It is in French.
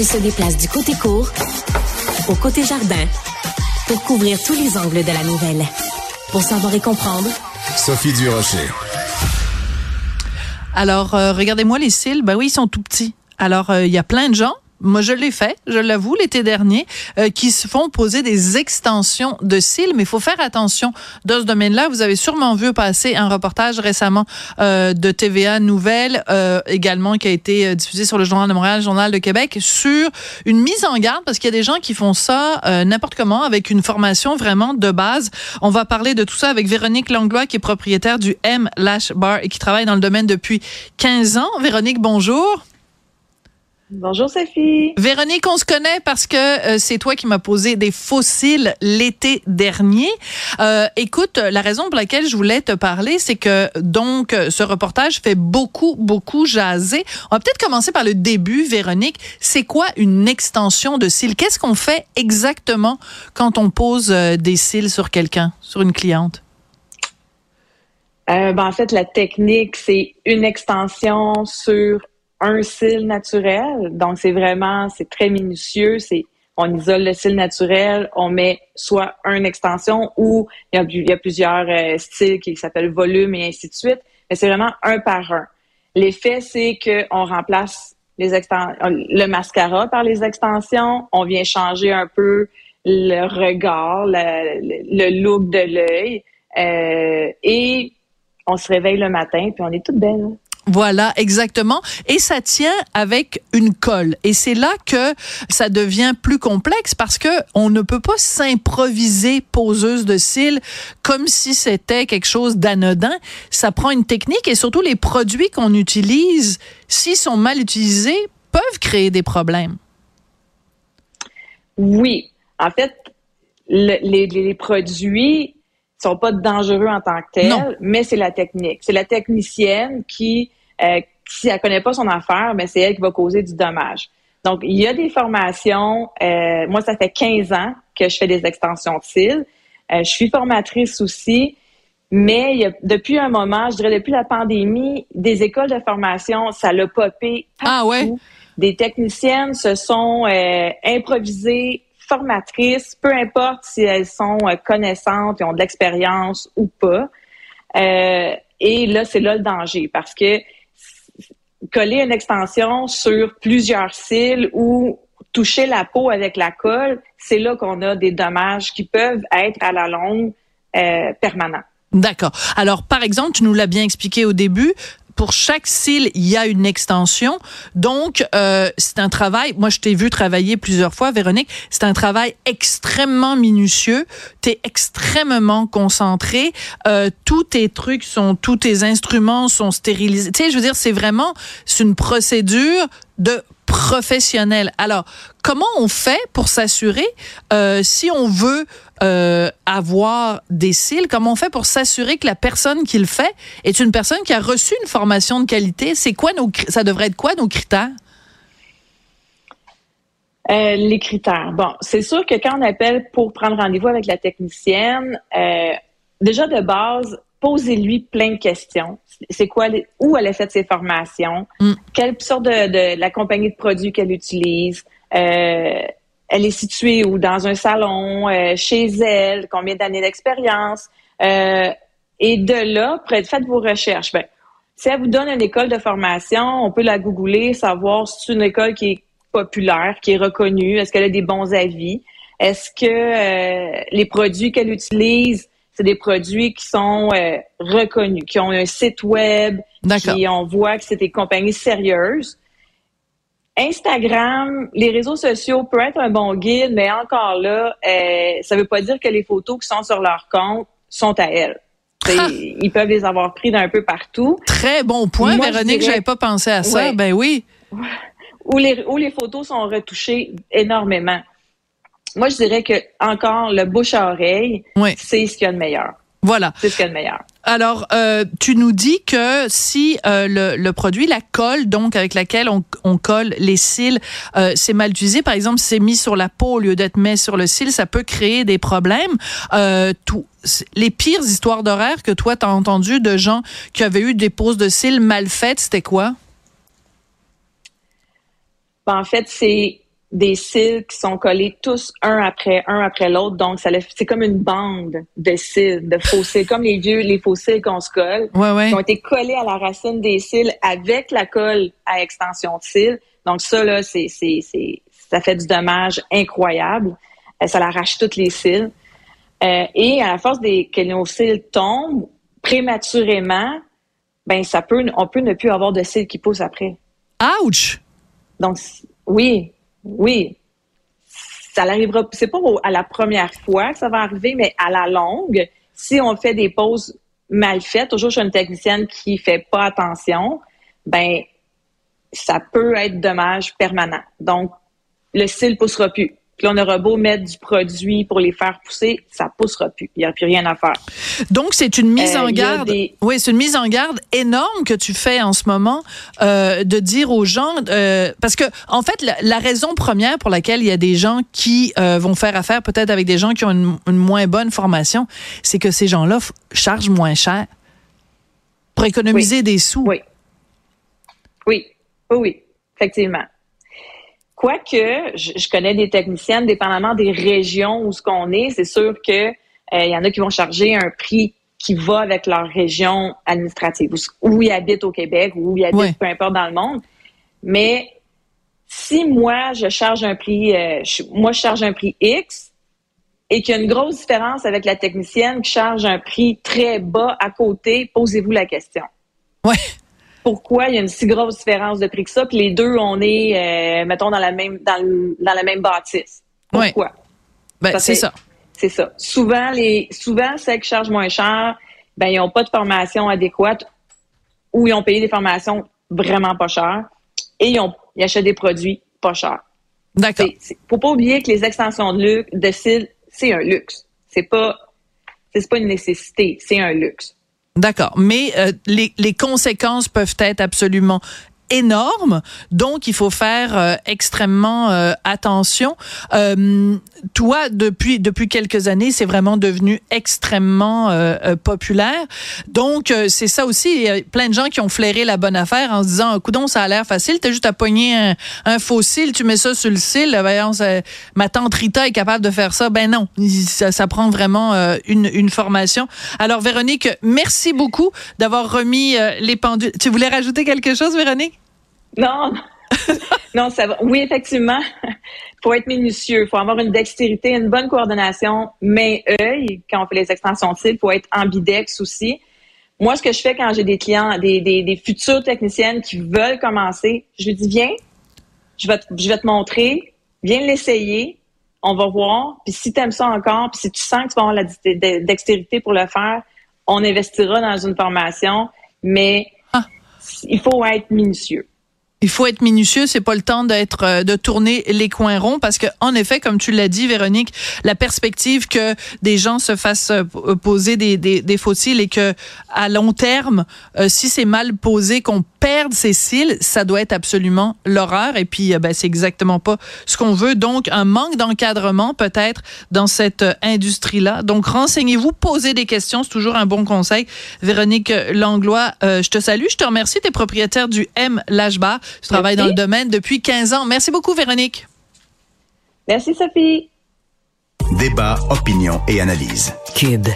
Elle se déplace du côté court au côté jardin pour couvrir tous les angles de la nouvelle. Pour savoir et comprendre, Sophie Durocher. Alors, euh, regardez-moi les cils. Ben oui, ils sont tout petits. Alors, euh, il y a plein de gens moi je l'ai fait, je l'avoue, l'été dernier, euh, qui se font poser des extensions de cils, mais il faut faire attention dans ce domaine-là. Vous avez sûrement vu passer un reportage récemment euh, de TVA Nouvelle, euh, également qui a été diffusé sur le Journal de Montréal, le Journal de Québec, sur une mise en garde, parce qu'il y a des gens qui font ça n'importe comment, avec une formation vraiment de base. On va parler de tout ça avec Véronique Langlois, qui est propriétaire du M Lash Bar et qui travaille dans le domaine depuis 15 ans. Véronique, bonjour. Bonjour Sophie. Véronique, on se connaît parce que euh, c'est toi qui m'as posé des fossiles l'été dernier. Euh, écoute, la raison pour laquelle je voulais te parler, c'est que donc ce reportage fait beaucoup, beaucoup jaser. On va peut-être commencer par le début, Véronique. C'est quoi une extension de cils? Qu'est-ce qu'on fait exactement quand on pose euh, des cils sur quelqu'un, sur une cliente? ben, en fait, la technique, c'est une extension sur un cil naturel. Donc, c'est vraiment, c'est très minutieux. C'est, on isole le cil naturel, on met soit une extension ou il y a, plusieurs euh, styles qui s'appellent volume et ainsi de suite. Mais c'est vraiment un par un. L'effet, c'est qu'on remplace les le mascara par les extensions. On vient changer un peu le regard, le, look de l'œil. Euh, et on se réveille le matin, puis on est toute belle. Voilà, exactement. Et ça tient avec une colle. Et c'est là que ça devient plus complexe parce que on ne peut pas s'improviser poseuse de cils comme si c'était quelque chose d'anodin. Ça prend une technique et surtout les produits qu'on utilise, s'ils sont mal utilisés, peuvent créer des problèmes. Oui. En fait, les, les produits sont pas dangereux en tant que tels, mais c'est la technique. C'est la technicienne qui, euh, si elle connaît pas son affaire, mais ben, c'est elle qui va causer du dommage. Donc, il y a des formations. Euh, moi, ça fait 15 ans que je fais des extensions de cils. Euh, je suis formatrice aussi. Mais il y a, depuis un moment, je dirais depuis la pandémie, des écoles de formation, ça l'a popé Ah ouais? Des techniciennes se sont euh, improvisées formatrices, peu importe si elles sont euh, connaissantes et ont de l'expérience ou pas. Euh, et là, c'est là le danger parce que coller une extension sur plusieurs cils ou toucher la peau avec la colle, c'est là qu'on a des dommages qui peuvent être à la longue euh, permanents. D'accord. Alors, par exemple, tu nous l'as bien expliqué au début, pour chaque cil, il y a une extension. Donc, euh, c'est un travail, moi je t'ai vu travailler plusieurs fois, Véronique, c'est un travail extrêmement minutieux. Tu es extrêmement concentré. Euh, tous tes trucs sont, tous tes instruments sont stérilisés. Tu sais, je veux dire, c'est vraiment, c'est une procédure de professionnel. Alors, comment on fait pour s'assurer, euh, si on veut euh, avoir des cils, comment on fait pour s'assurer que la personne qui le fait est une personne qui a reçu une formation de qualité? C'est quoi nos, ça devrait être quoi nos critères? Euh, les critères. Bon, c'est sûr que quand on appelle pour prendre rendez-vous avec la technicienne, déjà de base, posez-lui plein de questions. C'est quoi, où elle a fait ses formations, mm. quelle sorte de, la compagnie de produits qu'elle utilise, euh, elle est située où? Dans un salon, euh, chez elle, combien d'années d'expérience, euh, et de là, faites vos recherches. Ben, si elle vous donne une école de formation, on peut la googler, savoir si c'est une école qui est populaire, qui est reconnue, est-ce qu'elle a des bons avis, est-ce que les produits qu'elle utilise c'est des produits qui sont euh, reconnus, qui ont un site web, qui on voit que c'est des compagnies sérieuses. Instagram, les réseaux sociaux peuvent être un bon guide, mais encore là, euh, ça ne veut pas dire que les photos qui sont sur leur compte sont à elles. Ils peuvent les avoir pris d'un peu partout. Très bon point, Véronique, je j'avais pas pensé à ça. Ben oui. Les, où les photos sont retouchées énormément moi, je dirais que encore le bouche à oreille, c'est ce qu'il y a de meilleur. Voilà. C'est ce qu'il y a de meilleur. Alors, euh, tu nous dis que si euh, le, produit, la colle, donc avec laquelle on, colle les cils, euh, c'est mal utilisé, par exemple, c'est mis sur la peau au lieu d'être mis sur le cil, ça peut créer des problèmes. tout, les pires histoires d'horaire que toi, tu as entendues de gens qui avaient eu des poses de cils mal faites, c'était quoi? Ben, en fait, c'est des cils qui sont collés tous un après un après l'autre. Donc, ça c'est comme une bande de cils, de faux cils, comme les vieux, les faux cils qu'on se colle, qui ont été collés à la racine des cils avec la colle à extension de cils. Donc, ça, là, c'est, c'est, c'est, ça fait du dommage incroyable. Euh, ça l'arrache toutes les cils. Euh, et à la force des, que nos cils tombent prématurément, ben, ça peut, on peut ne plus avoir de cils qui poussent après. Ouch! Donc, oui, oui. Ça n'arrivera, c'est pas à la première fois que ça va arriver, mais à la longue, si on fait des pauses mal faites, toujours chez une technicienne qui fait pas attention, ben, ça peut être dommage permanent. Donc, le cil poussera plus. Puis on aura beau mettre du produit pour les faire pousser, ça poussera plus. Il n'y a plus rien à faire. Donc c'est une mise en euh, garde. Oui, c'est une mise en garde énorme que tu fais en ce moment euh, de dire aux gens euh, parce que en fait la, raison première pour laquelle il y a des gens qui vont faire affaire peut-être avec des gens qui ont une, moins bonne formation, c'est que ces gens-là chargent moins cher pour économiser des sous. Oui. Oui. Oui, effectivement. Quoique, je, je connais des techniciennes, dépendamment des régions où ce qu'on est, c'est sûr que euh, il y en a qui vont charger un prix qui va avec leur région administrative, où, ils habitent au Québec, ou où ils habitent peu importe dans le monde. Mais si moi, je charge un prix, euh, moi, je charge un prix X, et qu'il y a une grosse différence avec la technicienne qui charge un prix très bas à côté, posez-vous la question. Ouais pourquoi il y a une si grosse différence de prix que ça, puis les deux, on est, euh, mettons, dans la même dans, dans la même bâtisse. Pourquoi? Ben, c'est ça. C'est ça. Souvent, les souvent, celles qui chargent moins cher, ben, ils n'ont pas de formation adéquate ou ils ont payé des formations vraiment pas chères et ils, ont, ils achètent des produits pas chers. D'accord. Faut pas oublier que les extensions de, luxe, de cils, c'est un luxe. C'est pas, c'est pas une nécessité, c'est un luxe. D'accord. Mais euh, les, les conséquences peuvent être absolument énorme, donc il faut faire euh, extrêmement euh, attention. Euh, toi, depuis depuis quelques années, c'est vraiment devenu extrêmement populaire. Donc c'est ça aussi. Il y a plein de gens qui ont flairé la bonne affaire en se disant, coudon, ça a l'air facile. T'as juste à pogner un, un, faux cil, tu mets ça sur le cil. Voyons, ma tante Rita est capable de faire ça. Ben non, ça, ça prend vraiment une, une formation. Alors Véronique, merci beaucoup d'avoir remis les pendules. Tu voulais rajouter quelque chose, Véronique? Non, non, ça va. Oui, effectivement, faut être minutieux, faut avoir une dextérité, une bonne coordination main-œil quand on fait les extensions de cils, faut être ambidex aussi. Moi, ce que je fais quand j'ai des clients, des, des, des futures techniciennes qui veulent commencer, je lui dis viens, je vais te, je vais te montrer, viens l'essayer, on va voir. Puis si tu aimes ça encore, puis si tu sens que tu vas avoir la dextérité pour le faire, on investira dans une formation, mais ah. il faut être minutieux il faut être minutieux, c'est pas le temps d'être euh, de tourner les coins ronds parce que en effet, comme tu l'as dit, Véronique, la perspective que des gens se fassent euh, poser des, des, des fossiles et que à long terme, euh, si c'est mal posé, qu'on perde ses cils, ça doit être absolument l'horreur. Et puis, ben, c'est exactement pas ce qu'on veut. Donc, un manque d'encadrement peut-être dans cette industrie-là. Donc, renseignez-vous, posez des questions, c'est toujours un bon conseil. Véronique Langlois, je te salue, je te remercie. Tu es propriétaire du M Lashbar. Je travaille dans le domaine depuis 15 ans. Merci beaucoup, Véronique. Merci, Sophie. Débat, opinion et analyse. Kid.